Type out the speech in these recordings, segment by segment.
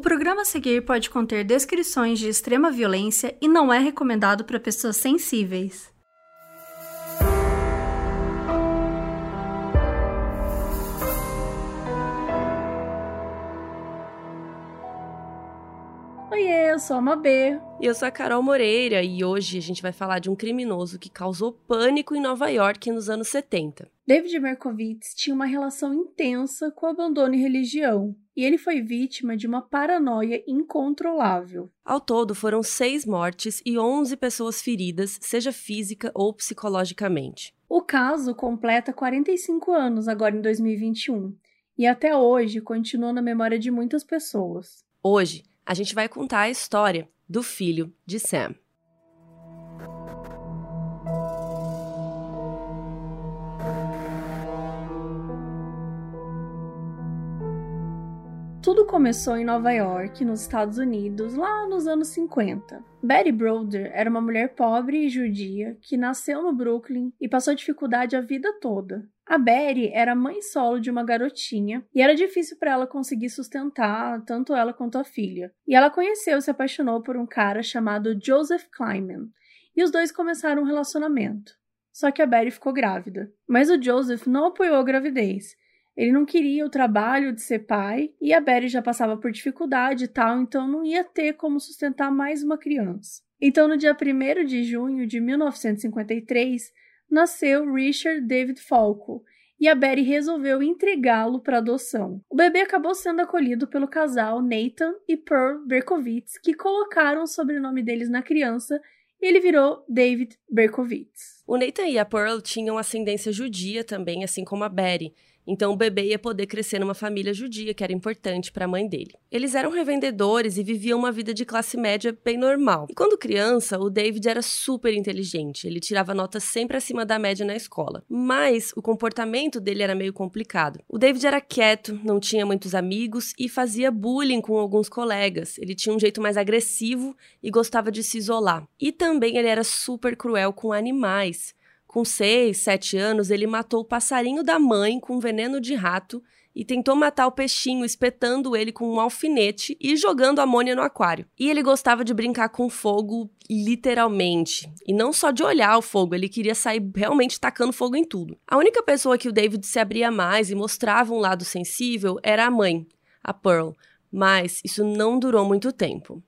O programa a seguir pode conter descrições de extrema violência e não é recomendado para pessoas sensíveis. Oiê, eu sou a Mabê. E eu sou a Carol Moreira e hoje a gente vai falar de um criminoso que causou pânico em Nova York nos anos 70. David Berkowitz tinha uma relação intensa com o abandono e religião, e ele foi vítima de uma paranoia incontrolável. Ao todo, foram seis mortes e 11 pessoas feridas, seja física ou psicologicamente. O caso completa 45 anos agora em 2021 e até hoje continua na memória de muitas pessoas. Hoje, a gente vai contar a história do filho de Sam. Tudo começou em Nova York, nos Estados Unidos, lá nos anos 50. Betty Broder era uma mulher pobre e judia que nasceu no Brooklyn e passou dificuldade a vida toda. A Betty era mãe solo de uma garotinha e era difícil para ela conseguir sustentar tanto ela quanto a filha. E ela conheceu e se apaixonou por um cara chamado Joseph Kleinman, e os dois começaram um relacionamento. Só que a Betty ficou grávida. Mas o Joseph não apoiou a gravidez. Ele não queria o trabalho de ser pai e a Betty já passava por dificuldade e tal, então não ia ter como sustentar mais uma criança. Então, no dia 1 de junho de 1953, nasceu Richard David Falco e a Betty resolveu entregá-lo para adoção. O bebê acabou sendo acolhido pelo casal Nathan e Pearl Berkowitz, que colocaram o sobrenome deles na criança e ele virou David Berkowitz. O Nathan e a Pearl tinham ascendência judia também, assim como a Betty. Então o bebê ia poder crescer numa família judia, que era importante para a mãe dele. Eles eram revendedores e viviam uma vida de classe média bem normal. E quando criança, o David era super inteligente. Ele tirava notas sempre acima da média na escola. Mas o comportamento dele era meio complicado. O David era quieto, não tinha muitos amigos e fazia bullying com alguns colegas. Ele tinha um jeito mais agressivo e gostava de se isolar. E também ele era super cruel com animais. Com seis, sete anos, ele matou o passarinho da mãe com veneno de rato e tentou matar o peixinho espetando ele com um alfinete e jogando amônia no aquário. E ele gostava de brincar com fogo literalmente. E não só de olhar o fogo, ele queria sair realmente tacando fogo em tudo. A única pessoa que o David se abria mais e mostrava um lado sensível era a mãe, a Pearl. Mas isso não durou muito tempo.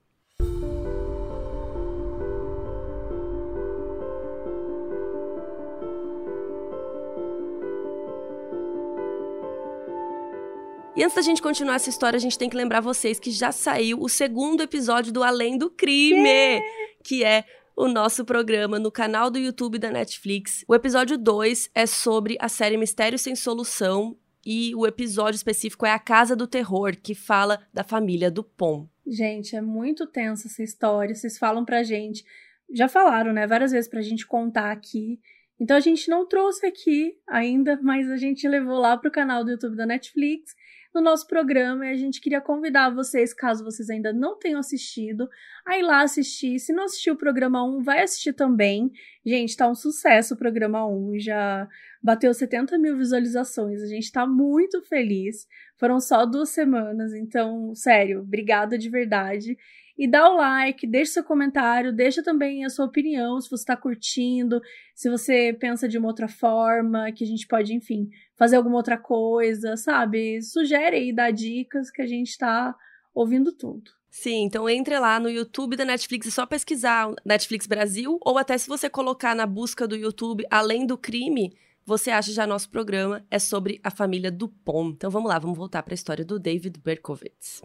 E antes da gente continuar essa história, a gente tem que lembrar vocês que já saiu o segundo episódio do Além do Crime, yeah! que é o nosso programa no canal do YouTube da Netflix. O episódio 2 é sobre a série Mistério Sem Solução e o episódio específico é A Casa do Terror, que fala da família do Pom. Gente, é muito tensa essa história. Vocês falam pra gente, já falaram, né, várias vezes pra gente contar aqui. Então a gente não trouxe aqui ainda, mas a gente levou lá pro canal do YouTube da Netflix no nosso programa e a gente queria convidar vocês, caso vocês ainda não tenham assistido, a ir lá assistir. Se não assistiu o programa 1, vai assistir também. Gente, tá um sucesso o programa 1, já bateu 70 mil visualizações, a gente tá muito feliz. Foram só duas semanas, então, sério, obrigada de verdade e dá o like, deixa seu comentário, deixa também a sua opinião, se você está curtindo, se você pensa de uma outra forma, que a gente pode, enfim, fazer alguma outra coisa, sabe? Sugere aí, dá dicas que a gente está ouvindo tudo. Sim, então entre lá no YouTube da Netflix, é só pesquisar Netflix Brasil, ou até se você colocar na busca do YouTube Além do Crime, você acha já nosso programa é sobre a família Dupont. Então vamos lá, vamos voltar para a história do David Berkowitz.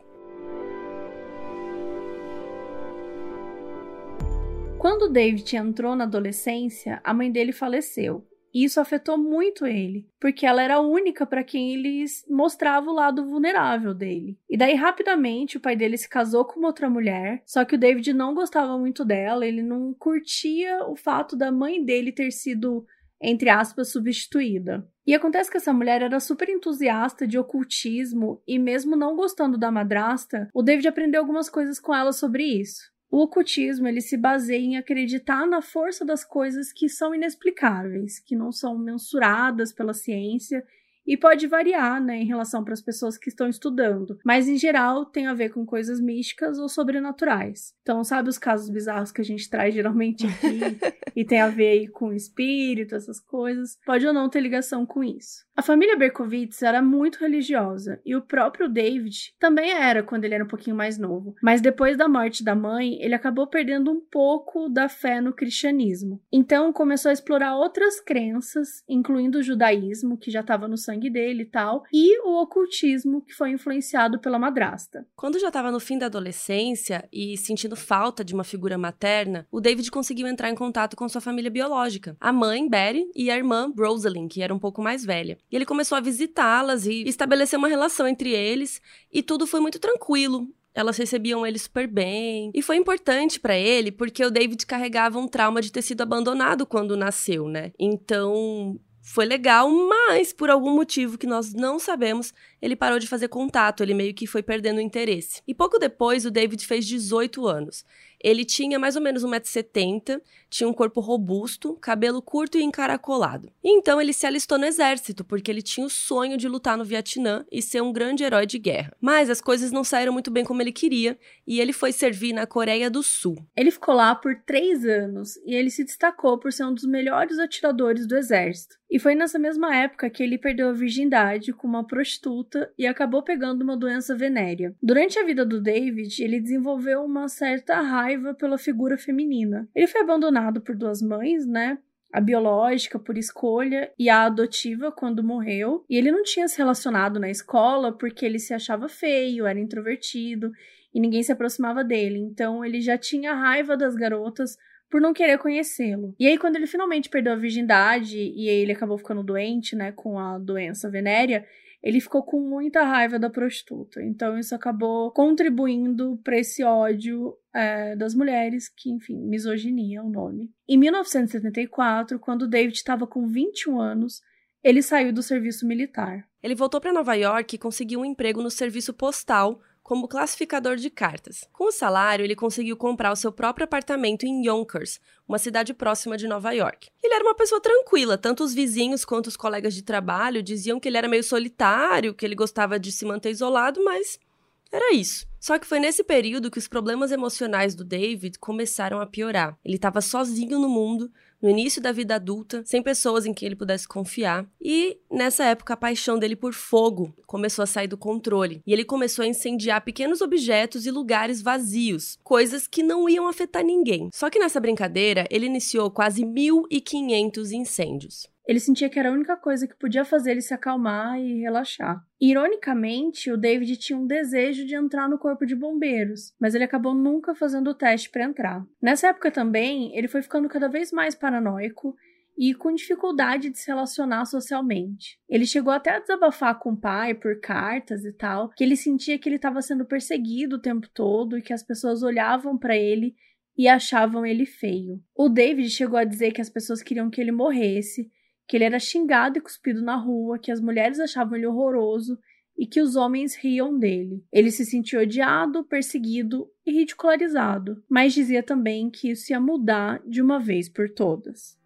Quando David entrou na adolescência, a mãe dele faleceu. E isso afetou muito ele, porque ela era a única para quem ele mostrava o lado vulnerável dele. E daí, rapidamente, o pai dele se casou com uma outra mulher, só que o David não gostava muito dela, ele não curtia o fato da mãe dele ter sido, entre aspas, substituída. E acontece que essa mulher era super entusiasta de ocultismo e, mesmo não gostando da madrasta, o David aprendeu algumas coisas com ela sobre isso. O ocultismo ele se baseia em acreditar na força das coisas que são inexplicáveis, que não são mensuradas pela ciência E pode variar, né, em relação para as pessoas que estão estudando, mas em geral tem a ver com coisas místicas ou sobrenaturais. Então, sabe os casos bizarros que a gente traz geralmente aqui e tem a ver aí com espírito, essas coisas? Pode ou não ter ligação com isso. A família Berkowitz era muito religiosa e o próprio David também era quando ele era um pouquinho mais novo. Mas depois da morte da mãe, ele acabou perdendo um pouco da fé no cristianismo. Então começou a explorar outras crenças, incluindo o judaísmo, que já estava no sangue dele e tal, e o ocultismo, que foi influenciado pela madrasta. Quando já estava no fim da adolescência e sentindo falta de uma figura materna, o David conseguiu entrar em contato com sua família biológica, a mãe, Betty, e a irmã, Rosalind, que era um pouco mais velha. E ele começou a visitá-las e estabelecer uma relação entre eles, e tudo foi muito tranquilo elas recebiam ele super bem. E foi importante para ele porque o David carregava um trauma de ter sido abandonado quando nasceu, né? Então, foi legal, mas por algum motivo que nós não sabemos, ele parou de fazer contato, ele meio que foi perdendo o interesse. E pouco depois, o David fez 18 anos. Ele tinha mais ou menos 1,70m, tinha um corpo robusto, cabelo curto e encaracolado. E então ele se alistou no exército, porque ele tinha o sonho de lutar no Vietnã e ser um grande herói de guerra. Mas as coisas não saíram muito bem como ele queria, e ele foi servir na Coreia do Sul. Ele ficou lá por três anos e ele se destacou por ser um dos melhores atiradores do exército. E foi nessa mesma época que ele perdeu a virgindade com uma prostituta e acabou pegando uma doença venérea. Durante a vida do David, ele desenvolveu uma certa raiva pela figura feminina. Ele foi abandonado por duas mães, né? a biológica por escolha e a adotiva quando morreu. E ele não tinha se relacionado na escola porque ele se achava feio, era introvertido e ninguém se aproximava dele. Então ele já tinha raiva das garotas por não querer conhecê-lo. E aí, quando ele finalmente perdeu a virgindade e ele acabou ficando doente, né, com a doença venérea, ele ficou com muita raiva da prostituta. Então, isso acabou contribuindo para esse ódio é, das mulheres, que, enfim, misoginia é o nome. Em 1974, quando David estava com 21 anos, ele saiu do serviço militar. Ele voltou para Nova York e conseguiu um emprego no serviço postal como classificador de cartas. Com o salário, ele conseguiu comprar o seu próprio apartamento em Yonkers, uma cidade próxima de Nova York. Ele era uma pessoa tranquila, tanto os vizinhos quanto os colegas de trabalho diziam que ele era meio solitário, que ele gostava de se manter isolado, mas era isso. Só que foi nesse período que os problemas emocionais do David começaram a piorar. Ele estava sozinho no mundo, no início da vida adulta, sem pessoas em quem ele pudesse confiar. E nessa época a paixão dele por fogo começou a sair do controle, e ele começou a incendiar pequenos objetos e lugares vazios, coisas que não iam afetar ninguém. Só que nessa brincadeira, ele iniciou quase 1.500 incêndios. Ele sentia que era a única coisa que podia fazer ele se acalmar e relaxar. Ironicamente, o David tinha um desejo de entrar no corpo de bombeiros, mas ele acabou nunca fazendo o teste para entrar. Nessa época também, ele foi ficando cada vez mais paranoico e com dificuldade de se relacionar socialmente. Ele chegou até a desabafar com o pai por cartas e tal, que ele sentia que ele estava sendo perseguido o tempo todo e que as pessoas olhavam para ele e achavam ele feio. O David chegou a dizer que as pessoas queriam que ele morresse que ele era xingado e cuspido na rua, que as mulheres achavam ele horroroso e que os homens riam dele. Ele se sentia odiado, perseguido e ridicularizado, mas dizia também que isso ia mudar de uma vez por todas.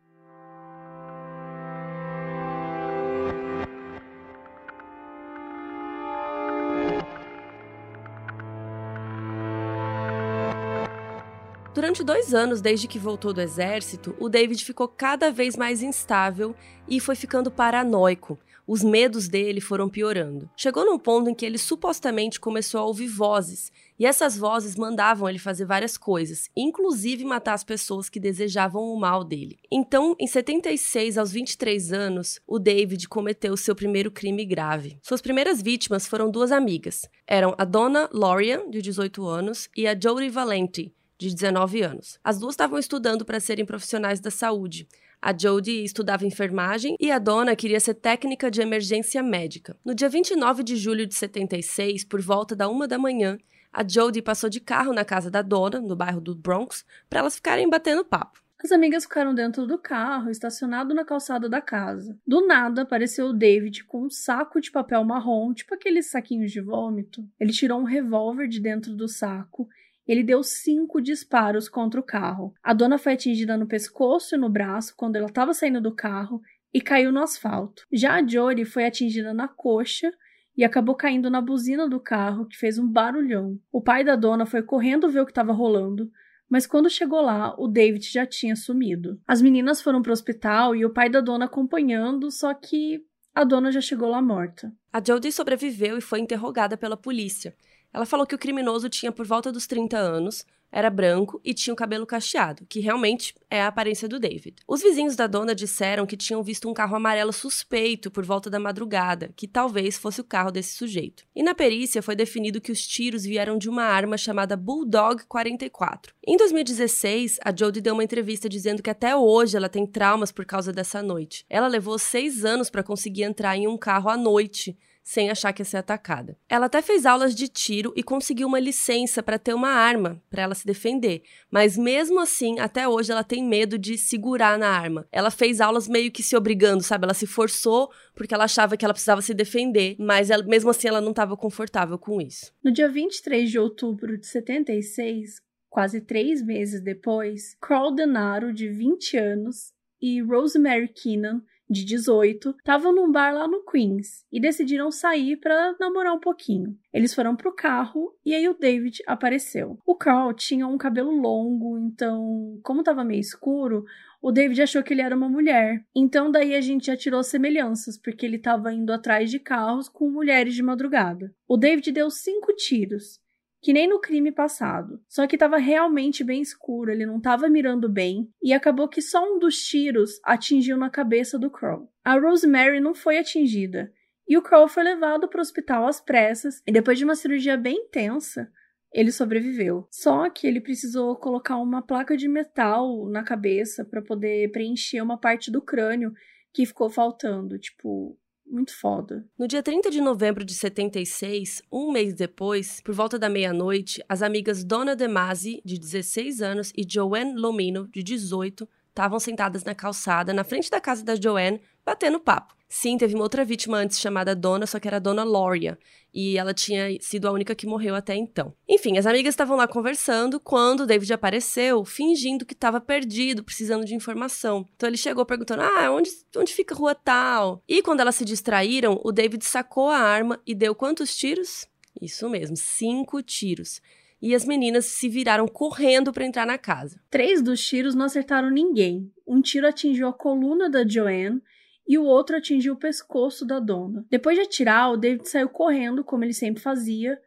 Durante dois anos, desde que voltou do exército, o David ficou cada vez mais instável e foi ficando paranoico. Os medos dele foram piorando. Chegou num ponto em que ele supostamente começou a ouvir vozes, e essas vozes mandavam ele fazer várias coisas, inclusive matar as pessoas que desejavam o mal dele. Então, em 76, aos 23 anos, o David cometeu seu primeiro crime grave. Suas primeiras vítimas foram duas amigas. Eram a Donna Lorian, de 18 anos, e a Jodie Valenti, de 19 anos. As duas estavam estudando para serem profissionais da saúde. A Jodie estudava enfermagem e a dona queria ser técnica de emergência médica. No dia 29 de julho de 76, por volta da uma da manhã, a Jodie passou de carro na casa da dona, no bairro do Bronx, para elas ficarem batendo papo. As amigas ficaram dentro do carro, estacionado na calçada da casa. Do nada, apareceu o David com um saco de papel marrom, tipo aqueles saquinhos de vômito. Ele tirou um revólver de dentro do saco ele deu cinco disparos contra o carro. A dona foi atingida no pescoço e no braço quando ela estava saindo do carro e caiu no asfalto. Já a Jory foi atingida na coxa e acabou caindo na buzina do carro, que fez um barulhão. O pai da dona foi correndo ver o que estava rolando, mas quando chegou lá, o David já tinha sumido. As meninas foram para o hospital e o pai da dona acompanhando, só que a dona já chegou lá morta. A Jodie sobreviveu e foi interrogada pela polícia. Ela falou que o criminoso tinha por volta dos 30 anos, era branco e tinha o cabelo cacheado, que realmente é a aparência do David. Os vizinhos da dona disseram que tinham visto um carro amarelo suspeito por volta da madrugada, que talvez fosse o carro desse sujeito. E na perícia foi definido que os tiros vieram de uma arma chamada Bulldog 44. Em 2016, a Jodie deu uma entrevista dizendo que até hoje ela tem traumas por causa dessa noite. Ela levou seis anos para conseguir entrar em um carro à noite sem achar que ia ser atacada. Ela até fez aulas de tiro e conseguiu uma licença para ter uma arma para ela se defender, mas mesmo assim, até hoje ela tem medo de segurar na arma. Ela fez aulas meio que se obrigando, sabe? Ela se forçou porque ela achava que ela precisava se defender, mas ela, mesmo assim ela não estava confortável com isso. No dia 23 de outubro de 76, quase três meses depois, Carl Denaro, de 20 anos, e Rosemary Keenan, de 18, estavam num bar lá no Queens e decidiram sair para namorar um pouquinho. Eles foram pro carro e aí o David apareceu. O Carl tinha um cabelo longo, então, como tava meio escuro, o David achou que ele era uma mulher. Então daí a gente já tirou semelhanças, porque ele estava indo atrás de carros com mulheres de madrugada. O David deu cinco tiros que nem no crime passado. Só que estava realmente bem escuro, ele não estava mirando bem, e acabou que só um dos tiros atingiu na cabeça do Crow. A Rosemary não foi atingida, e o Crow foi levado para o hospital às pressas, e depois de uma cirurgia bem intensa, ele sobreviveu. Só que ele precisou colocar uma placa de metal na cabeça para poder preencher uma parte do crânio que ficou faltando, tipo, muito foda. No dia 30 de novembro de 76, um mês depois, por volta da meia-noite, as amigas Dona Demasi, de 16 anos, e Joanne Lomino, de 18, estavam sentadas na calçada, na frente da casa da Joanne, batendo papo. Sim, teve uma outra vítima antes chamada Dona, só que era Dona Loria, e ela tinha sido a única que morreu até então. Enfim, as amigas estavam lá conversando quando o David apareceu, fingindo que estava perdido, precisando de informação. Então ele chegou perguntando: "Ah, onde, onde fica a rua tal?". E quando elas se distraíram, o David sacou a arma e deu quantos tiros? Isso mesmo, cinco tiros e as meninas se viraram correndo para entrar na casa. Três dos tiros não acertaram ninguém. Um tiro atingiu a coluna da Joanne e o outro atingiu o pescoço da dona. Depois de atirar, o David saiu correndo, como ele sempre fazia,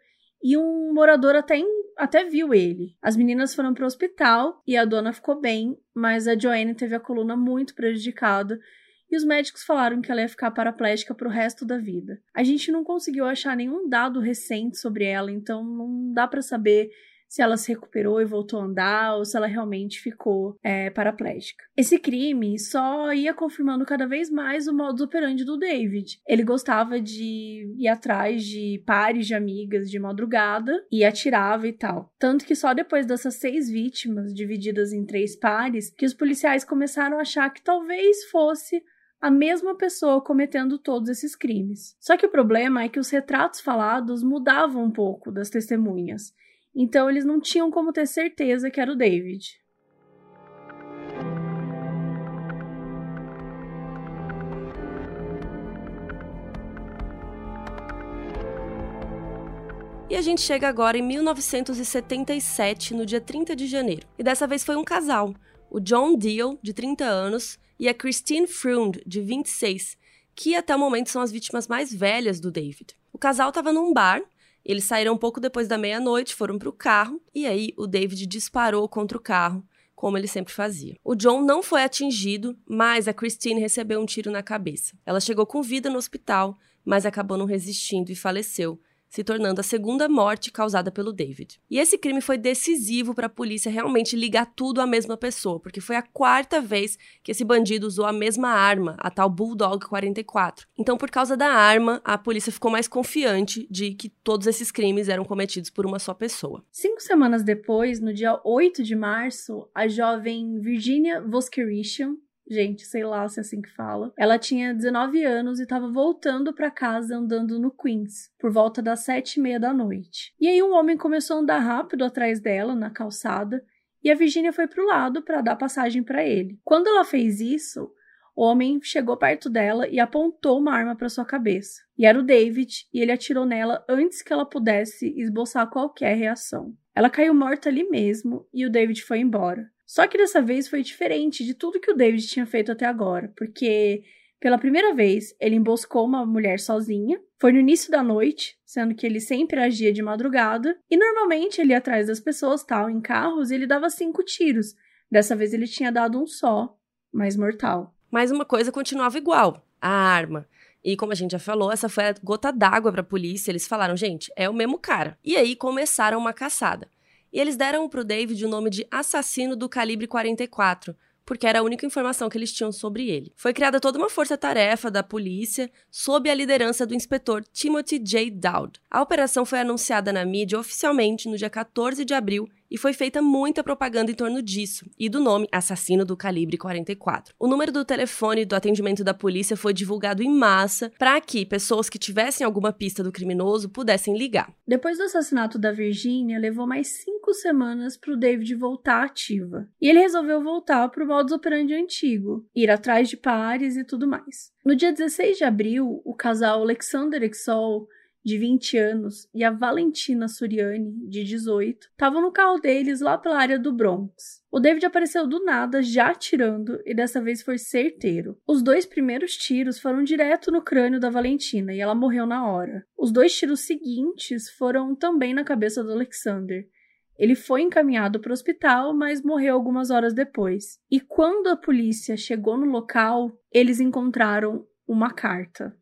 e um morador até, até viu ele. As meninas foram para o hospital e a dona ficou bem, mas a Joanne teve a coluna muito prejudicada e os médicos falaram que ela ia ficar paraplégica para o resto da vida. A gente não conseguiu achar nenhum dado recente sobre ela, então não dá para saber se ela se recuperou e voltou a andar ou se ela realmente ficou é, paraplégica. Esse crime só ia confirmando cada vez mais o modus operandi do David. Ele gostava de ir atrás de pares de amigas de madrugada e atirava e tal. Tanto que só depois dessas seis vítimas, divididas em três pares, que os policiais começaram a achar que talvez fosse a mesma pessoa cometendo todos esses crimes. Só que o problema é que os retratos falados mudavam um pouco das testemunhas. Então eles não tinham como ter certeza que era o David. E a gente chega agora em 1977, no dia 30 de janeiro. E dessa vez foi um casal, o John Deal, de 30 anos, e a Christine Frund, de 26, que até o momento são as vítimas mais velhas do David. O casal estava num bar eles saíram um pouco depois da meia-noite, foram para o carro, e aí o David disparou contra o carro, como ele sempre fazia. O John não foi atingido, mas a Christine recebeu um tiro na cabeça. Ela chegou com vida no hospital, mas acabou não resistindo e faleceu, se tornando a segunda morte causada pelo David. E esse crime foi decisivo para a polícia realmente ligar tudo à mesma pessoa, porque foi a quarta vez que esse bandido usou a mesma arma, a tal Bulldog 44. Então, por causa da arma, a polícia ficou mais confiante de que todos esses crimes eram cometidos por uma só pessoa. Cinco semanas depois, no dia 8 de março, a jovem Virginia Voskerician gente, sei lá se é assim que fala. Ela tinha 19 anos e estava voltando para casa andando no Queens, por volta das sete e meia da noite. E aí um homem começou a andar rápido atrás dela, na calçada, e a Virginia foi pro lado para dar passagem para ele. Quando ela fez isso, o homem chegou perto dela e apontou uma arma para sua cabeça. E era o David, e ele atirou nela antes que ela pudesse esboçar qualquer reação. Ela caiu morta ali mesmo e o David foi embora. Só que dessa vez foi diferente de tudo que o David tinha feito até agora, porque pela primeira vez ele emboscou uma mulher sozinha. Foi no início da noite, sendo que ele sempre agia de madrugada, e normalmente ele ia atrás das pessoas, tal, em carros, e ele dava cinco tiros. Dessa vez ele tinha dado um só, mais mortal. Mas uma coisa continuava igual: a arma. E como a gente já falou, essa foi a gota d'água para a polícia. Eles falaram, gente, é o mesmo cara. E aí começaram uma caçada. E eles deram para o David o nome de assassino do calibre 44, porque era a única informação que eles tinham sobre ele. Foi criada toda uma força-tarefa da polícia sob a liderança do inspetor Timothy J. Dowd. A operação foi anunciada na mídia oficialmente no dia 14 de abril e foi feita muita propaganda em torno disso e do nome assassino do calibre 44. O número do telefone do atendimento da polícia foi divulgado em massa para que pessoas que tivessem alguma pista do criminoso pudessem ligar. Depois do assassinato da Virginia, levou mais cinco semanas para o David voltar ativa. E ele resolveu voltar para o modus operandi antigo, ir atrás de pares e tudo mais. No dia 16 de abril, o casal Alexander Exol de 20 anos, e a Valentina Suriani, de 18, estavam no carro deles lá pela área do Bronx. O David apareceu do nada, já atirando, e dessa vez foi certeiro. Os dois primeiros tiros foram direto no crânio da Valentina e ela morreu na hora. Os dois tiros seguintes foram também na cabeça do Alexander. Ele foi encaminhado para o hospital, mas morreu algumas horas depois. E quando a polícia chegou no local, eles encontraram uma carta.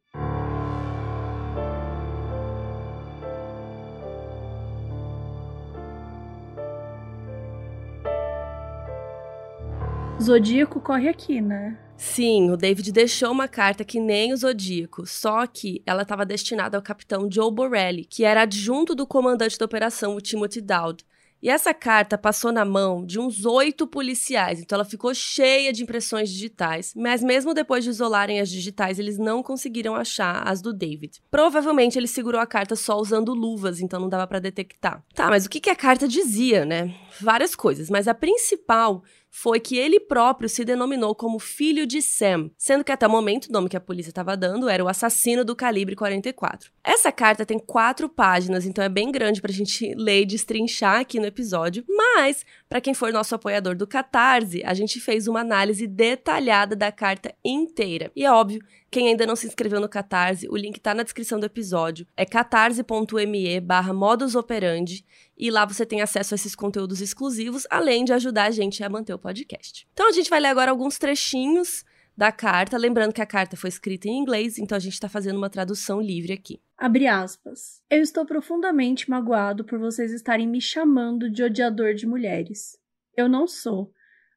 Zodíaco corre aqui, né? Sim, o David deixou uma carta que nem o Zodíaco, só que ela estava destinada ao capitão Joe Borelli, que era adjunto do comandante da operação, o Timothy Dowd. E essa carta passou na mão de uns oito policiais, então ela ficou cheia de impressões digitais, mas mesmo depois de isolarem as digitais, eles não conseguiram achar as do David. Provavelmente ele segurou a carta só usando luvas, então não dava para detectar. Tá, mas o que, que a carta dizia, né? Várias coisas, mas a principal foi que ele próprio se denominou como filho de Sam, sendo que até o momento o nome que a polícia estava dando era o assassino do calibre 44. Essa carta tem quatro páginas, então é bem grande para a gente ler e destrinchar aqui no episódio, mas para quem for nosso apoiador do Catarse, a gente fez uma análise detalhada da carta inteira. E é óbvio, quem ainda não se inscreveu no Catarse, o link está na descrição do episódio. É catarse.me barra modusoperandi e lá você tem acesso a esses conteúdos exclusivos, além de ajudar a gente a manter o podcast. Então a gente vai ler agora alguns trechinhos da carta, lembrando que a carta foi escrita em inglês, então a gente está fazendo uma tradução livre aqui. Abre aspas. Eu estou profundamente magoado por vocês estarem me chamando de odiador de mulheres. Eu não sou,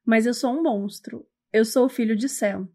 mas eu sou um monstro. Eu sou o filho de Sam.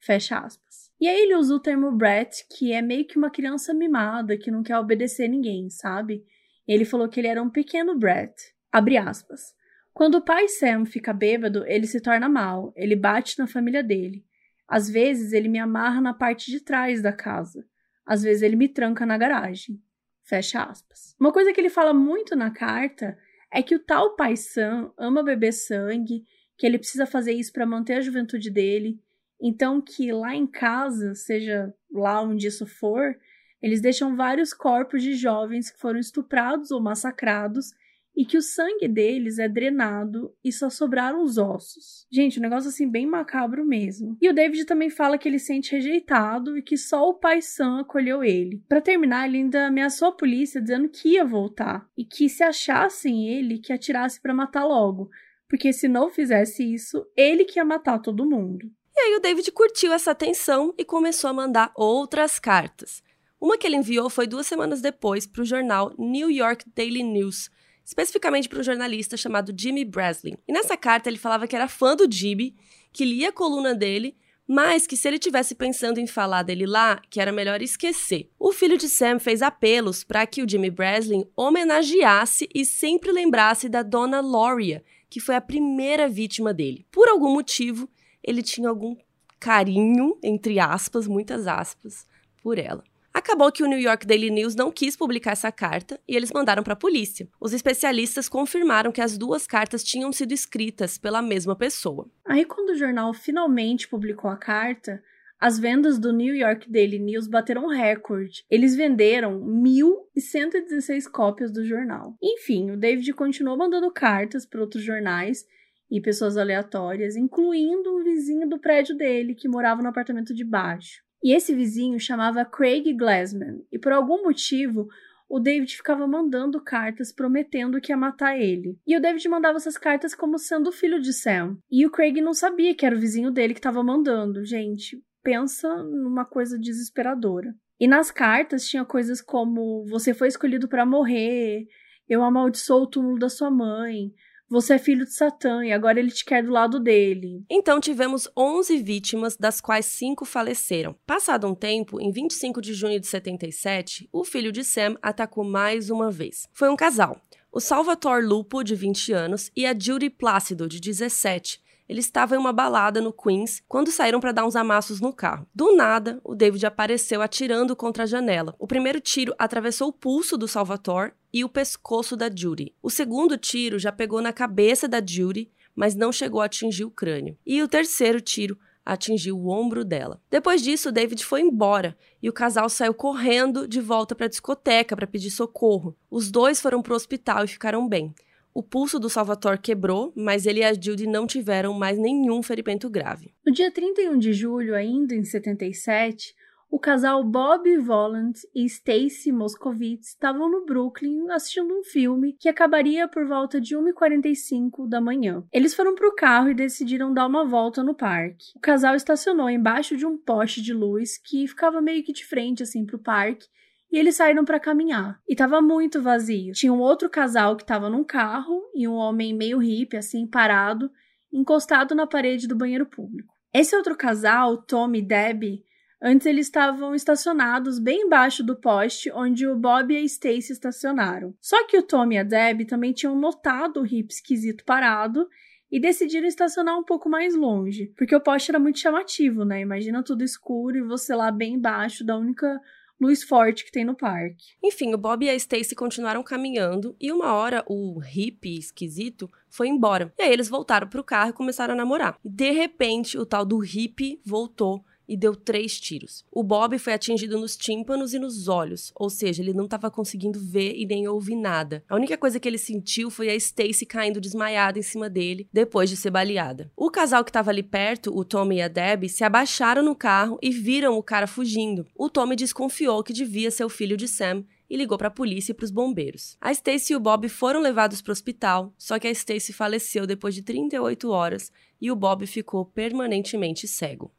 Fecha aspas. E aí ele usa o termo brat, que é meio que uma criança mimada que não quer obedecer ninguém, sabe? Ele falou que ele era um pequeno brat. Abre aspas. Quando o pai Sam fica bêbado, ele se torna mal, ele bate na família dele. Às vezes ele me amarra na parte de trás da casa. Às vezes ele me tranca na garagem. Fecha aspas. Uma coisa que ele fala muito na carta é que o tal pai Sam ama beber sangue, que ele precisa fazer isso para manter a juventude dele, então que lá em casa, seja lá onde isso for, eles deixam vários corpos de jovens que foram estuprados ou massacrados e que o sangue deles é drenado e só sobraram os ossos. Gente, um negócio assim bem macabro mesmo. E o David também fala que ele sente rejeitado e que só o pai Sam acolheu ele. Para terminar, ele ainda ameaçou a polícia dizendo que ia voltar e que se achassem ele, que atirasse para matar logo, porque se não fizesse isso, ele que ia matar todo mundo. E aí o David curtiu essa atenção e começou a mandar outras cartas. Uma que ele enviou foi duas semanas depois para o jornal New York Daily News, especificamente para um jornalista chamado Jimmy Breslin. E nessa carta ele falava que era fã do Jimmy, que lia a coluna dele, mas que se ele tivesse pensando em falar dele lá, que era melhor esquecer. O filho de Sam fez apelos para que o Jimmy Breslin homenageasse e sempre lembrasse da dona Loria, que foi a primeira vítima dele. Por algum motivo, ele tinha algum carinho, entre aspas, muitas aspas, por ela. Acabou que o New York Daily News não quis publicar essa carta e eles mandaram para a polícia. Os especialistas confirmaram que as duas cartas tinham sido escritas pela mesma pessoa. Aí, quando o jornal finalmente publicou a carta, as vendas do New York Daily News bateram recorde. Eles venderam 1.116 cópias do jornal. Enfim, o David continuou mandando cartas para outros jornais e pessoas aleatórias, incluindo um vizinho do prédio dele que morava no apartamento de baixo. E esse vizinho chamava Craig Glassman, e por algum motivo o David ficava mandando cartas prometendo que ia matar ele. E o David mandava essas cartas como sendo filho de Sam. E o Craig não sabia que era o vizinho dele que estava mandando. Gente, pensa numa coisa desesperadora. E nas cartas tinha coisas como: você foi escolhido para morrer, eu amaldiçoo o túmulo da sua mãe, você é filho de Satã e agora ele te quer do lado dele. Então tivemos 11 vítimas, das quais 5 faleceram. Passado um tempo, em 25 de junho de 77, o filho de Sam atacou mais uma vez. Foi um casal. O Salvatore Lupo, de 20 anos, e a Judy Plácido, de 17, eles estavam em uma balada no Queens quando saíram para dar uns amassos no carro. Do nada, o David apareceu atirando contra a janela. O primeiro tiro atravessou o pulso do Salvatore e o pescoço da Judy. O segundo tiro já pegou na cabeça da Judy, mas não chegou a atingir o crânio. E o terceiro tiro atingiu o ombro dela. Depois disso, David foi embora e o casal saiu correndo de volta para a discoteca para pedir socorro. Os dois foram para o hospital e ficaram bem. O pulso do Salvatore quebrou, mas ele e a Judy não tiveram mais nenhum ferimento grave. No dia 31 de julho, ainda em 77, o casal Bob Volant e Stacy Moscovitz estavam no Brooklyn assistindo um filme que acabaria por volta de 1h45 da manhã. Eles foram para o carro e decidiram dar uma volta no parque. O casal estacionou embaixo de um poste de luz que ficava meio que de frente assim para o parque e eles saíram para caminhar. E tava muito vazio. Tinha um outro casal que tava num carro e um homem meio hippie, assim, parado, encostado na parede do banheiro público. Esse outro casal, Tom e Debbie, antes eles estavam estacionados bem embaixo do poste onde o Bob e a Stacy estacionaram. Só que o Tom e a Debbie também tinham notado o hippie esquisito parado e decidiram estacionar um pouco mais longe, porque o poste era muito chamativo, né? Imagina tudo escuro e você lá bem embaixo da única luz forte que tem no parque. Enfim, o Bob e a Stacy continuaram caminhando e uma hora o hippie esquisito foi embora. E aí eles voltaram pro carro e começaram a namorar. De repente, o tal do hippie voltou e deu três tiros. O Bob foi atingido nos tímpanos e nos olhos, ou seja, ele não estava conseguindo ver e nem ouvir nada. A única coisa que ele sentiu foi a Stacy caindo desmaiada em cima dele depois de ser baleada. O casal que estava ali perto, o Tommy e a Debbie, se abaixaram no carro e viram o cara fugindo. O Tommy desconfiou que devia ser o filho de Sam e ligou para a polícia e para os bombeiros. A Stacy e o Bob foram levados para o hospital, só que a Stacy faleceu depois de 38 horas e o Bob ficou permanentemente cego.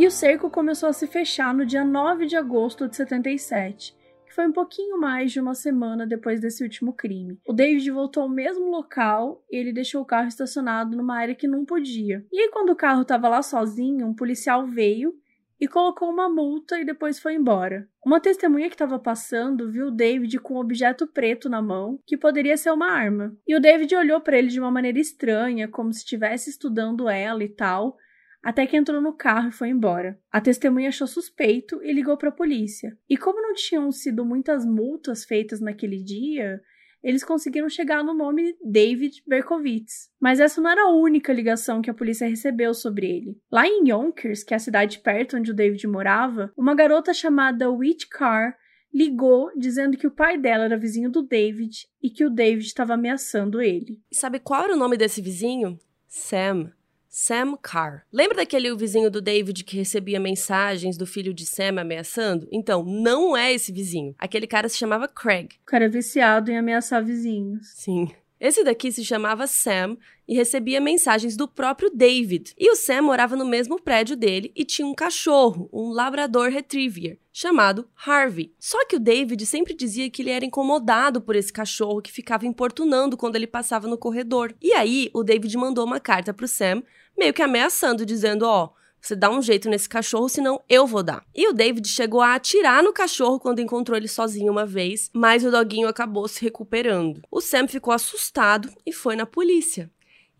E o cerco começou a se fechar no dia 9 de agosto de 77, que foi um pouquinho mais de uma semana depois desse último crime. O David voltou ao mesmo local e ele deixou o carro estacionado numa área que não podia. E aí, quando o carro estava lá sozinho, um policial veio e colocou uma multa e depois foi embora. Uma testemunha que estava passando viu o David com um objeto preto na mão, que poderia ser uma arma. E o David olhou para ele de uma maneira estranha, como se estivesse estudando ela e tal, até que entrou no carro e foi embora. A testemunha achou suspeito e ligou para a polícia. E como não tinham sido muitas multas feitas naquele dia, eles conseguiram chegar no nome David Berkowitz. Mas essa não era a única ligação que a polícia recebeu sobre ele. Lá em Yonkers, que é a cidade perto onde o David morava, uma garota chamada Witch Carr ligou dizendo que o pai dela era vizinho do David e que o David estava ameaçando ele. E sabe qual era o nome desse vizinho? Sam. Sam Carr. Lembra daquele vizinho do David que recebia mensagens do filho de Sam ameaçando? Então, não é esse vizinho. Aquele cara se chamava Craig. O cara é viciado em ameaçar vizinhos. Sim. Esse daqui se chamava Sam e recebia mensagens do próprio David. E o Sam morava no mesmo prédio dele e tinha um cachorro, um labrador retriever, chamado Harvey. Só que o David sempre dizia que ele era incomodado por esse cachorro que ficava importunando quando ele passava no corredor. E aí, o David mandou uma carta pro Sam, meio que ameaçando, dizendo: Ó, oh, Você dá um jeito nesse cachorro, senão eu vou dar. E o David chegou a atirar no cachorro quando encontrou ele sozinho uma vez, mas o doguinho acabou se recuperando. O Sam ficou assustado e foi na polícia.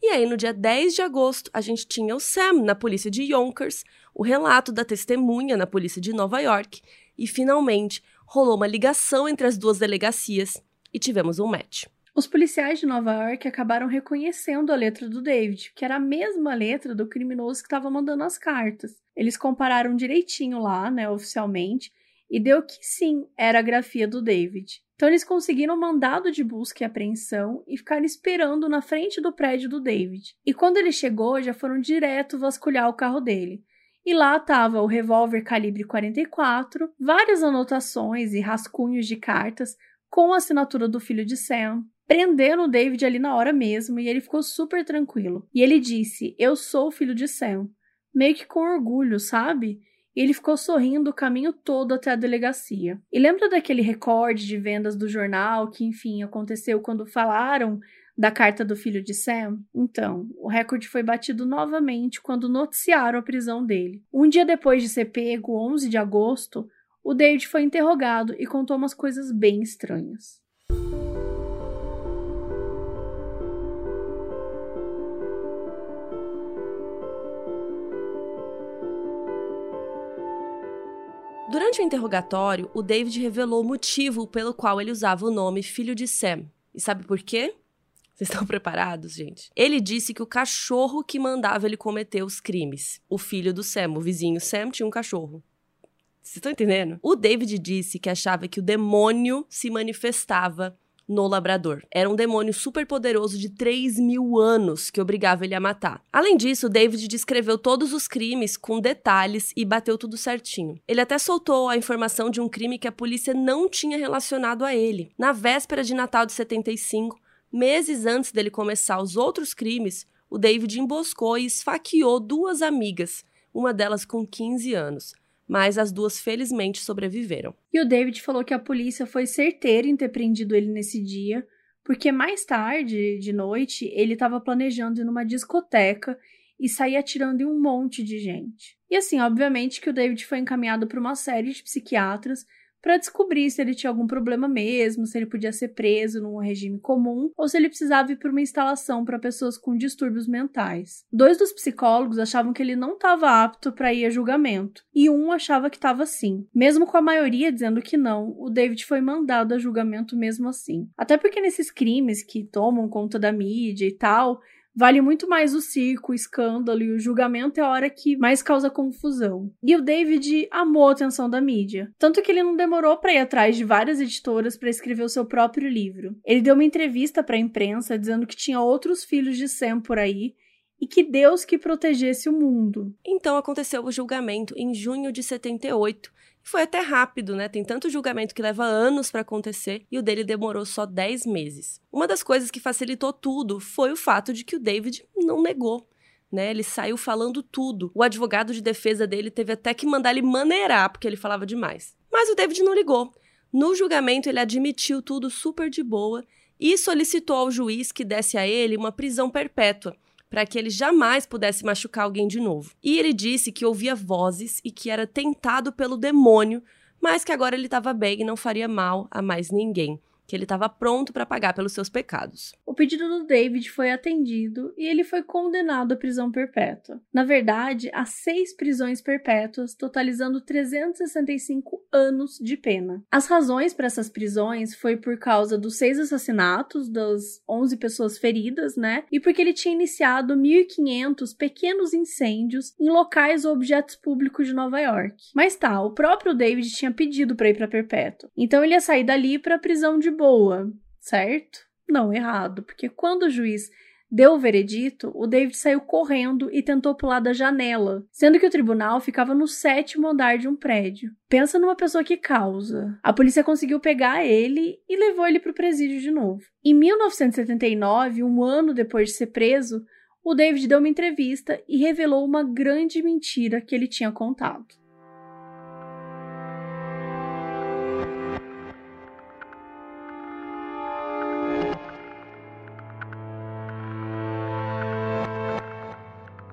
E aí, no dia 10 de agosto, a gente tinha o Sam na polícia de Yonkers, o relato da testemunha na polícia de Nova York, e finalmente rolou uma ligação entre as duas delegacias e tivemos um match. Os policiais de Nova York acabaram reconhecendo a letra do David, que era a mesma letra do criminoso que estava mandando as cartas. Eles compararam direitinho lá, né, oficialmente, e deu que sim, era a grafia do David. Então eles conseguiram mandado de busca e apreensão e ficaram esperando na frente do prédio do David. E quando ele chegou, já foram direto vasculhar o carro dele. E lá estava o revólver calibre 44, várias anotações e rascunhos de cartas com a assinatura do filho de Sam, prenderam o David ali na hora mesmo e ele ficou super tranquilo. E ele disse: Eu sou o filho de Sam. Meio que com orgulho, sabe? E ele ficou sorrindo o caminho todo até a delegacia. E lembra daquele recorde de vendas do jornal que, enfim, aconteceu quando falaram da carta do filho de Sam? Então, o recorde foi batido novamente quando noticiaram a prisão dele. Um dia depois de ser pego, 11 de agosto, o David foi interrogado e contou umas coisas bem estranhas. Durante o interrogatório, o David revelou o motivo pelo qual ele usava o nome Filho de Sam. E sabe por quê? Vocês estão preparados, gente? Ele disse que o cachorro que mandava ele cometer os crimes. O filho do Sam, o vizinho Sam, tinha um cachorro. Vocês estão entendendo? O David disse que achava que o demônio se manifestava no labrador. Era um demônio super poderoso de 3 mil anos que obrigava ele a matar. Além disso, David descreveu todos os crimes com detalhes e bateu tudo certinho. Ele até soltou a informação de um crime que a polícia não tinha relacionado a ele. Na véspera de Natal de 75, meses antes dele começar os outros crimes, o David emboscou e esfaqueou duas amigas, uma delas com 15 anos mas as duas felizmente sobreviveram. E o David falou que a polícia foi certeira em ter prendido ele nesse dia, porque mais tarde, de noite, ele estava planejando ir numa discoteca e sair atirando em um monte de gente. E assim, obviamente que o David foi encaminhado para uma série de psiquiatras para descobrir se ele tinha algum problema mesmo, se ele podia ser preso num regime comum ou se ele precisava ir para uma instalação para pessoas com distúrbios mentais. Dois dos psicólogos achavam que ele não estava apto para ir a julgamento e um achava que estava sim. Mesmo com a maioria dizendo que não, o David foi mandado a julgamento mesmo assim. Até porque nesses crimes que tomam conta da mídia e tal, Vale muito mais o circo, o escândalo e o julgamento é a hora que mais causa confusão. E o David amou a atenção da mídia, tanto que ele não demorou para ir atrás de várias editoras para escrever o seu próprio livro. Ele deu uma entrevista para a imprensa dizendo que tinha outros filhos de Sam por aí e que Deus que protegesse o mundo. Então aconteceu o julgamento em junho de 78 foi até rápido, né? Tem tanto julgamento que leva anos para acontecer e o dele demorou só 10 meses. Uma das coisas que facilitou tudo foi o fato de que o David não negou. Né, ele saiu falando tudo. O advogado de defesa dele teve até que mandar ele maneirar, porque ele falava demais. Mas o David não ligou. No julgamento, ele admitiu tudo super de boa e solicitou ao juiz que desse a ele uma prisão perpétua, para que ele jamais pudesse machucar alguém de novo. E ele disse que ouvia vozes e que era tentado pelo demônio, mas que agora ele estava bem e não faria mal a mais ninguém que ele estava pronto para pagar pelos seus pecados. O pedido do David foi atendido e ele foi condenado à prisão perpétua. Na verdade, a seis prisões perpétuas, totalizando 365 anos de pena. As razões para essas prisões foi por causa dos seis assassinatos das 11 pessoas feridas, né? E porque ele tinha iniciado 1.500 pequenos incêndios em locais ou objetos públicos de Nova York. Mas tá, o próprio David tinha pedido para ir para perpétua. Então ele ia sair dali para prisão de boa, certo? Não, errado, porque quando o juiz deu o veredito, o David saiu correndo e tentou pular da janela, sendo que o tribunal ficava no sétimo andar de um prédio. Pensa numa pessoa que causa. A polícia conseguiu pegar ele e levou ele para o presídio de novo. Em 1979, um ano depois de ser preso, o David deu uma entrevista e revelou uma grande mentira que ele tinha contado.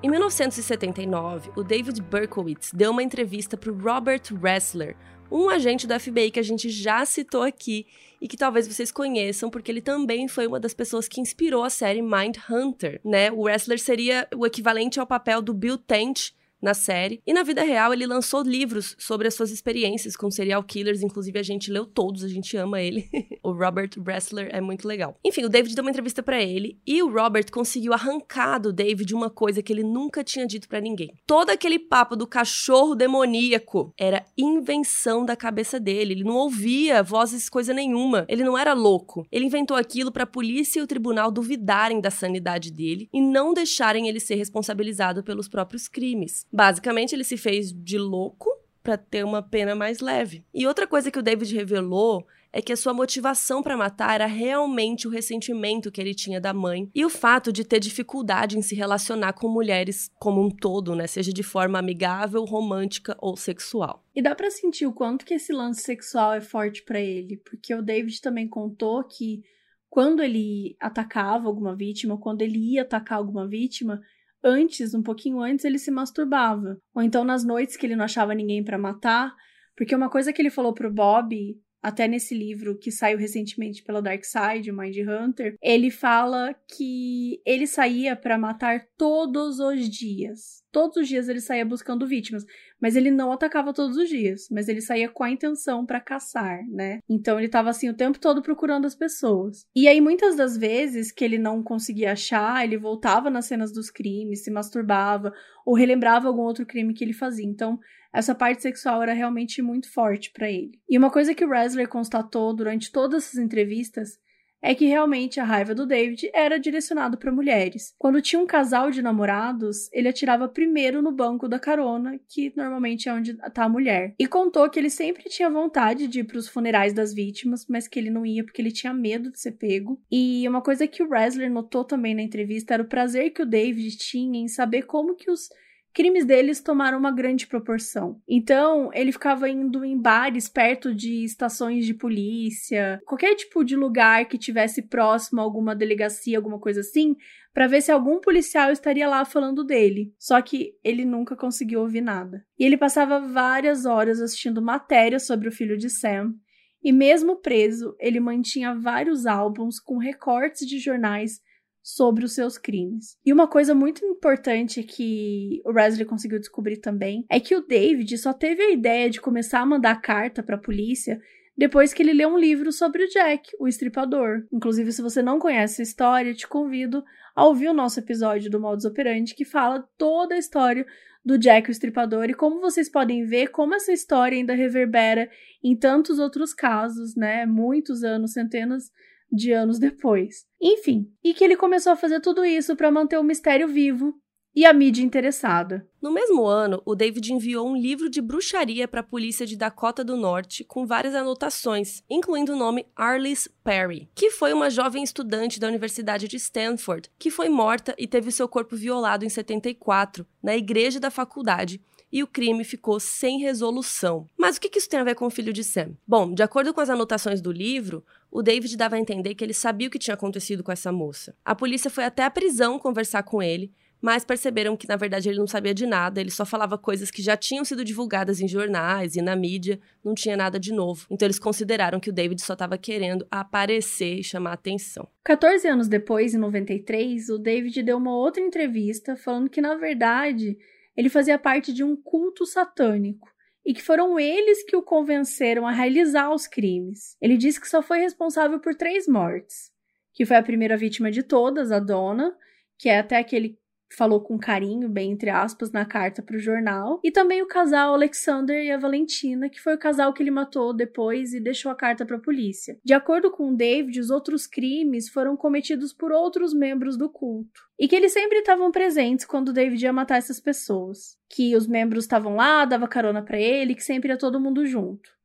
Em Em 1979, o David Berkowitz deu uma entrevista para o Robert Ressler, um agente do FBI que a gente já citou aqui e que talvez vocês conheçam, porque ele também foi uma das pessoas que inspirou a série Mind Hunter, né? O Wrestler seria o equivalente ao papel do Bill Tench na série. E na vida real, ele lançou livros sobre as suas experiências com serial killers. Inclusive, a gente leu todos, a gente ama ele. o Robert Wrestler é muito legal. Enfim, o David deu uma entrevista para ele e o Robert conseguiu arrancar do David uma coisa que ele nunca tinha dito para ninguém. Todo aquele papo do cachorro demoníaco era invenção da cabeça dele. Ele não ouvia vozes, coisa nenhuma. Ele não era louco. Ele inventou aquilo para a polícia e o tribunal duvidarem da sanidade dele e não deixarem ele ser responsabilizado pelos próprios crimes. Basicamente, ele se fez de louco para ter uma pena mais leve. E outra coisa que o David revelou é que a sua motivação para matar era realmente o ressentimento que ele tinha da mãe e o fato de ter dificuldade em se relacionar com mulheres como um todo, né, seja de forma amigável, romântica ou sexual. E dá para sentir o quanto que esse lance sexual é forte para ele, porque o David também contou que quando ele atacava alguma vítima, quando ele ia atacar alguma vítima, antes, um pouquinho antes, ele se masturbava. Ou então nas noites que ele não achava ninguém para matar, porque uma coisa que ele falou pro Bob até nesse livro que saiu recentemente pela Dark Side, Mind Hunter, ele fala que ele saía para matar todos os dias. Todos os dias ele saía buscando vítimas, mas ele não atacava todos os dias, mas ele saía com a intenção para caçar, né? Então ele tava assim o tempo todo procurando as pessoas. E aí muitas das vezes que ele não conseguia achar, ele voltava nas cenas dos crimes, se masturbava ou relembrava algum outro crime que ele fazia. Então essa parte sexual era realmente muito forte para ele. E uma coisa que o Wrestler constatou durante todas essas entrevistas é que realmente a raiva do David era direcionada para mulheres. Quando tinha um casal de namorados, ele atirava primeiro no banco da carona, que normalmente é onde está a mulher. E contou que ele sempre tinha vontade de ir para os funerais das vítimas, mas que ele não ia porque ele tinha medo de ser pego. E uma coisa que o Wrestler notou também na entrevista era o prazer que o David tinha em saber como que os crimes deles tomaram uma grande proporção. Então, ele ficava indo em bares perto de estações de polícia, qualquer tipo de lugar que tivesse próximo a alguma delegacia, alguma coisa assim, para ver se algum policial estaria lá falando dele. Só que ele nunca conseguiu ouvir nada. E ele passava várias horas assistindo matérias sobre o filho de Sam. E mesmo preso, ele mantinha vários álbuns com recortes de jornais sobre os seus crimes. E uma coisa muito importante que o Wesley conseguiu descobrir também é que o David só teve a ideia de começar a mandar carta para a polícia depois que ele leu um livro sobre o Jack, o estripador. Inclusive, se você não conhece a história, te convido a ouvir o nosso episódio do Modus Operandi que fala toda a história do Jack o Estripador e como vocês podem ver como essa história ainda reverbera em tantos outros casos, né? Muitos anos, centenas de anos depois. Enfim, e que ele começou a fazer tudo isso para manter o mistério vivo e a mídia interessada. No mesmo ano, o David enviou um livro de bruxaria para a polícia de Dakota do Norte com várias anotações, incluindo o nome Arliss Perry, que foi uma jovem estudante da Universidade de Stanford que foi morta e teve seu corpo violado em 74 na igreja da faculdade e o crime ficou sem resolução. Mas o que isso tem a ver com o filho de Sam? Bom, de acordo com as anotações do livro, o David dava a entender que ele sabia o que tinha acontecido com essa moça. A polícia foi até a prisão conversar com ele, mas perceberam que na verdade ele não sabia de nada, ele só falava coisas que já tinham sido divulgadas em jornais e na mídia, não tinha nada de novo. Então eles consideraram que o David só estava querendo aparecer e chamar atenção. 14 anos depois, em 93, o David deu uma outra entrevista falando que na verdade ele fazia parte de um culto satânico e que foram eles que o convenceram a realizar os crimes. Ele disse que só foi responsável por três mortes, que foi a primeira vítima de todas, a dona, que é até aquele falou com carinho, bem entre aspas, na carta para o jornal. E também o casal Alexander e a Valentina, que foi o casal que ele matou depois e deixou a carta para a polícia. De acordo com David, os outros crimes foram cometidos por outros membros do culto. E que eles sempre estavam presentes quando David ia matar essas pessoas. Que os membros estavam lá, dava carona para ele, que sempre ia todo mundo junto.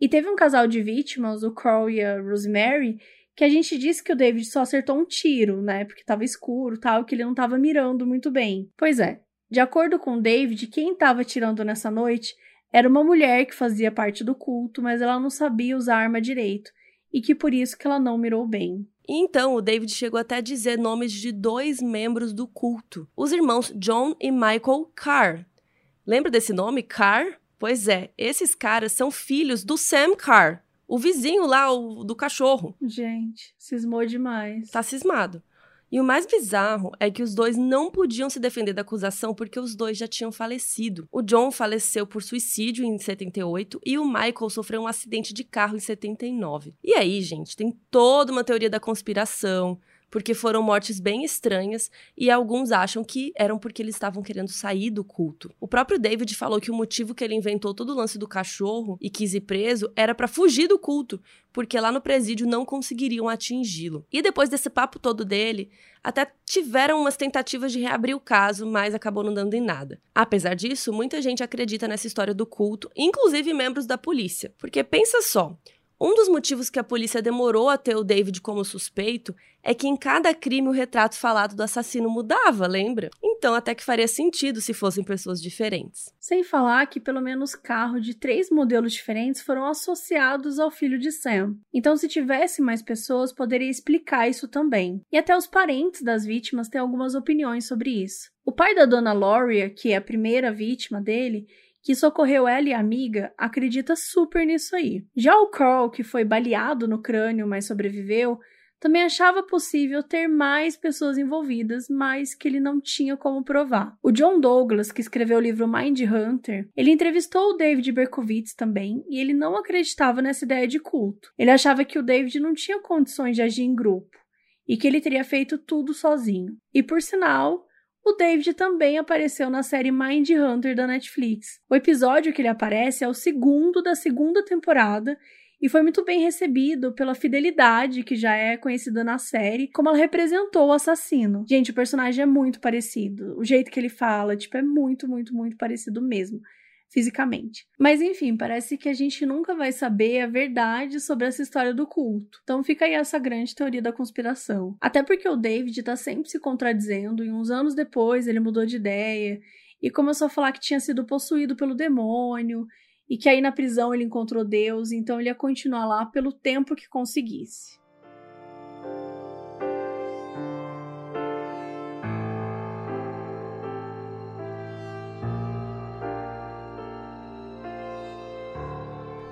E teve um casal de vítimas, o Carl e a Rosemary, que a gente disse que o David só acertou um tiro, né? Porque estava escuro tal, que ele não estava mirando muito bem. Pois é, de acordo com o David, quem estava atirando nessa noite era uma mulher que fazia parte do culto, mas ela não sabia usar a arma direito, e que por isso que ela não mirou bem. Então o David chegou até a dizer nomes de dois membros do culto, os irmãos John e Michael Carr. Lembra desse nome, Carr? Pois é, esses caras são filhos do Sam Carr, o vizinho lá, o do cachorro. Gente, cismou demais. Tá cismado. E o mais bizarro é que os dois não podiam se defender da acusação porque os dois já tinham falecido. O John faleceu por suicídio em 78 e o Michael sofreu um acidente de carro em 79. E aí, gente, tem toda uma teoria da conspiração, porque foram mortes bem estranhas e alguns acham que eram porque eles estavam querendo sair do culto. O próprio David falou que o motivo que ele inventou todo o lance do cachorro e quis ir preso era para fugir do culto, porque lá no presídio não conseguiriam atingi-lo. E depois desse papo todo dele, até tiveram umas tentativas de reabrir o caso, mas acabou não dando em nada. Apesar disso, muita gente acredita nessa história do culto, inclusive membros da polícia. Porque pensa só, um dos motivos que a polícia demorou a ter o David como suspeito é que em cada crime o retrato falado do assassino mudava, lembra? Então até que faria sentido se fossem pessoas diferentes. Sem falar que pelo menos carros de três modelos diferentes foram associados ao filho de Sam. Então se tivesse mais pessoas, poderia explicar isso também. E até os parentes das vítimas têm algumas opiniões sobre isso. O pai da dona Loria, que é a primeira vítima dele, que socorreu ela e a amiga, acredita super nisso aí. Já o Carl, que foi baleado no crânio, mas sobreviveu, também achava possível ter mais pessoas envolvidas, mas que ele não tinha como provar. O John Douglas, que escreveu o livro Mind Hunter, ele entrevistou o David Berkowitz também e ele não acreditava nessa ideia de culto. Ele achava que o David não tinha condições de agir em grupo e que ele teria feito tudo sozinho. E por sinal, o David também apareceu na série Mind Hunter da Netflix. O episódio que ele aparece é o segundo da segunda temporada e foi muito bem recebido pela fidelidade que já é conhecida na série, como ela representou o assassino. Gente, o personagem é muito parecido. O jeito que ele fala, tipo, é muito, muito, muito parecido mesmo fisicamente. Mas enfim, parece que a gente nunca vai saber a verdade sobre essa história do culto. Então fica aí essa grande teoria da conspiração. Até porque o David tá sempre se contradizendo e uns anos depois ele mudou de ideia e começou a falar que tinha sido possuído pelo demônio e que aí na prisão ele encontrou Deus, então ele ia continuar lá pelo tempo que conseguisse.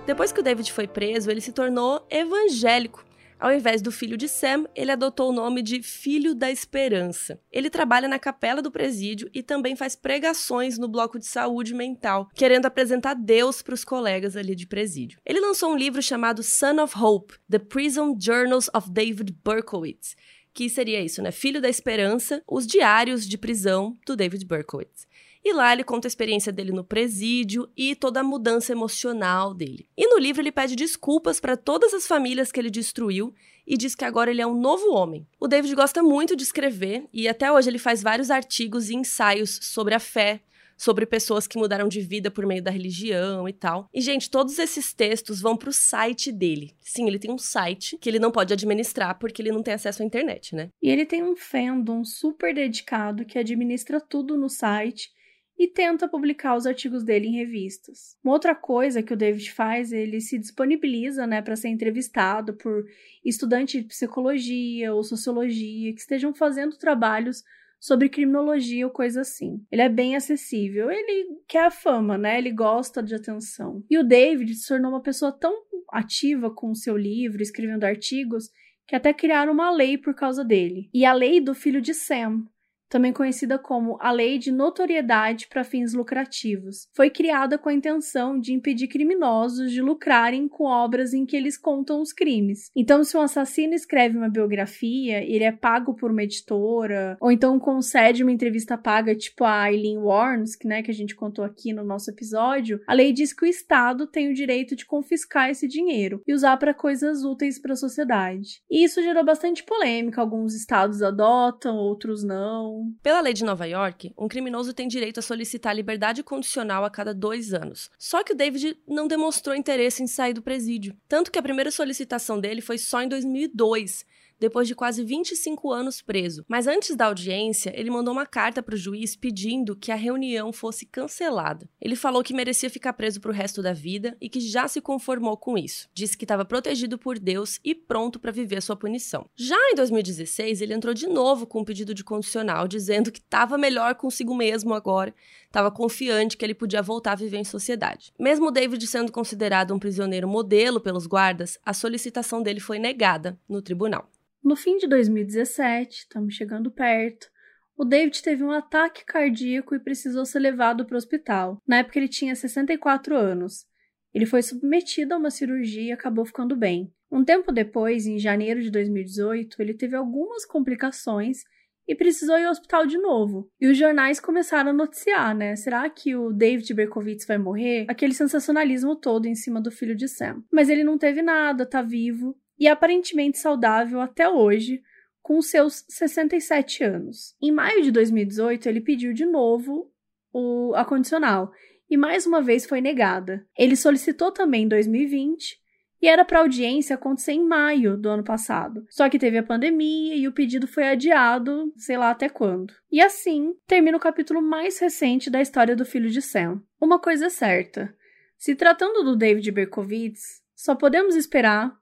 Depois que o David foi preso, ele se tornou evangélico. Ao invés do filho de Sam, ele adotou o nome de Filho da Esperança. Ele trabalha na capela do presídio e também faz pregações no bloco de saúde mental, querendo apresentar Deus para os colegas ali de presídio. Ele lançou um livro chamado Son of Hope: The Prison Journals of David Berkowitz, que seria isso, né? Filho da Esperança, os diários de prisão do David Berkowitz. E lá ele conta a experiência dele no presídio e toda a mudança emocional dele. E no livro ele pede desculpas para todas as famílias que ele destruiu e diz que agora ele é um novo homem. O David gosta muito de escrever e até hoje ele faz vários artigos e ensaios sobre a fé, sobre pessoas que mudaram de vida por meio da religião e tal. E, gente, todos esses textos vão pro site dele. Sim, ele tem um site que ele não pode administrar porque ele não tem acesso à internet, né? E ele tem um fandom super dedicado que administra tudo no site e tenta publicar os artigos dele em revistas. Uma outra coisa que o David faz, ele se disponibiliza, né, para ser entrevistado por estudantes de psicologia ou sociologia que estejam fazendo trabalhos sobre criminologia ou coisa assim. Ele é bem acessível, ele quer a fama, né? Ele gosta de atenção. E o David se tornou uma pessoa tão ativa com o seu livro, escrevendo artigos, que até criaram uma lei por causa dele. E a lei do filho de Sam, também conhecida como a Lei de Notoriedade para Fins Lucrativos. Foi criada com a intenção de impedir criminosos de lucrarem com obras em que eles contam os crimes. Então, se um assassino escreve uma biografia, ele é pago por uma editora, ou então concede uma entrevista paga, tipo a Eileen Warnes, que, né, que a gente contou aqui no nosso episódio, a lei diz que o Estado tem o direito de confiscar esse dinheiro e usar para coisas úteis para a sociedade. E isso gerou bastante polêmica. Alguns estados adotam, outros não. Pela lei de Nova York, um criminoso tem direito a solicitar liberdade condicional a cada dois anos. Só que o David não demonstrou interesse em sair do presídio. Tanto que a primeira solicitação dele foi só em 2002 depois de quase 25 anos preso. Mas antes da audiência, ele mandou uma carta para o juiz pedindo que a reunião fosse cancelada. Ele falou que merecia ficar preso para o resto da vida e que já se conformou com isso. Disse que estava protegido por Deus e pronto para viver sua punição. Já em 2016, ele entrou de novo com um pedido de condicional dizendo que estava melhor consigo mesmo agora, estava confiante que ele podia voltar a viver em sociedade. Mesmo David sendo considerado um prisioneiro modelo pelos guardas, a solicitação dele foi negada no tribunal. No fim de 2017, estamos chegando perto, o David teve um ataque cardíaco e precisou ser levado para o hospital. Na época ele tinha 64 anos. Ele foi submetido a uma cirurgia e acabou ficando bem. Um tempo depois, em janeiro de 2018, ele teve algumas complicações e precisou ir ao hospital de novo. E os jornais começaram a noticiar, né? Será que o David Berkowitz vai morrer? Aquele sensacionalismo todo em cima do filho de Sam. Mas ele não teve nada, tá vivo e aparentemente saudável até hoje, com seus 67 anos. Em maio de 2018, ele pediu de novo o, a condicional e mais uma vez foi negada. Ele solicitou também em 2020 e era para audiência acontecer em maio do ano passado. Só que teve a pandemia e o pedido foi adiado, sei lá até quando. E assim termina o capítulo mais recente da história do filho de Sam. Uma coisa é certa: se tratando do David Berkowitz, só podemos esperar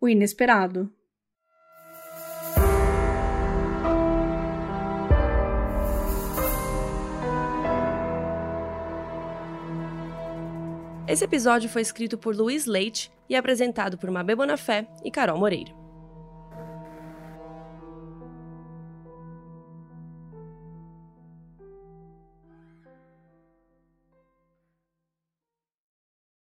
o inesperado. Esse episódio foi escrito por Luiz Leite e apresentado por Mabê Bonafé e Carol Moreira.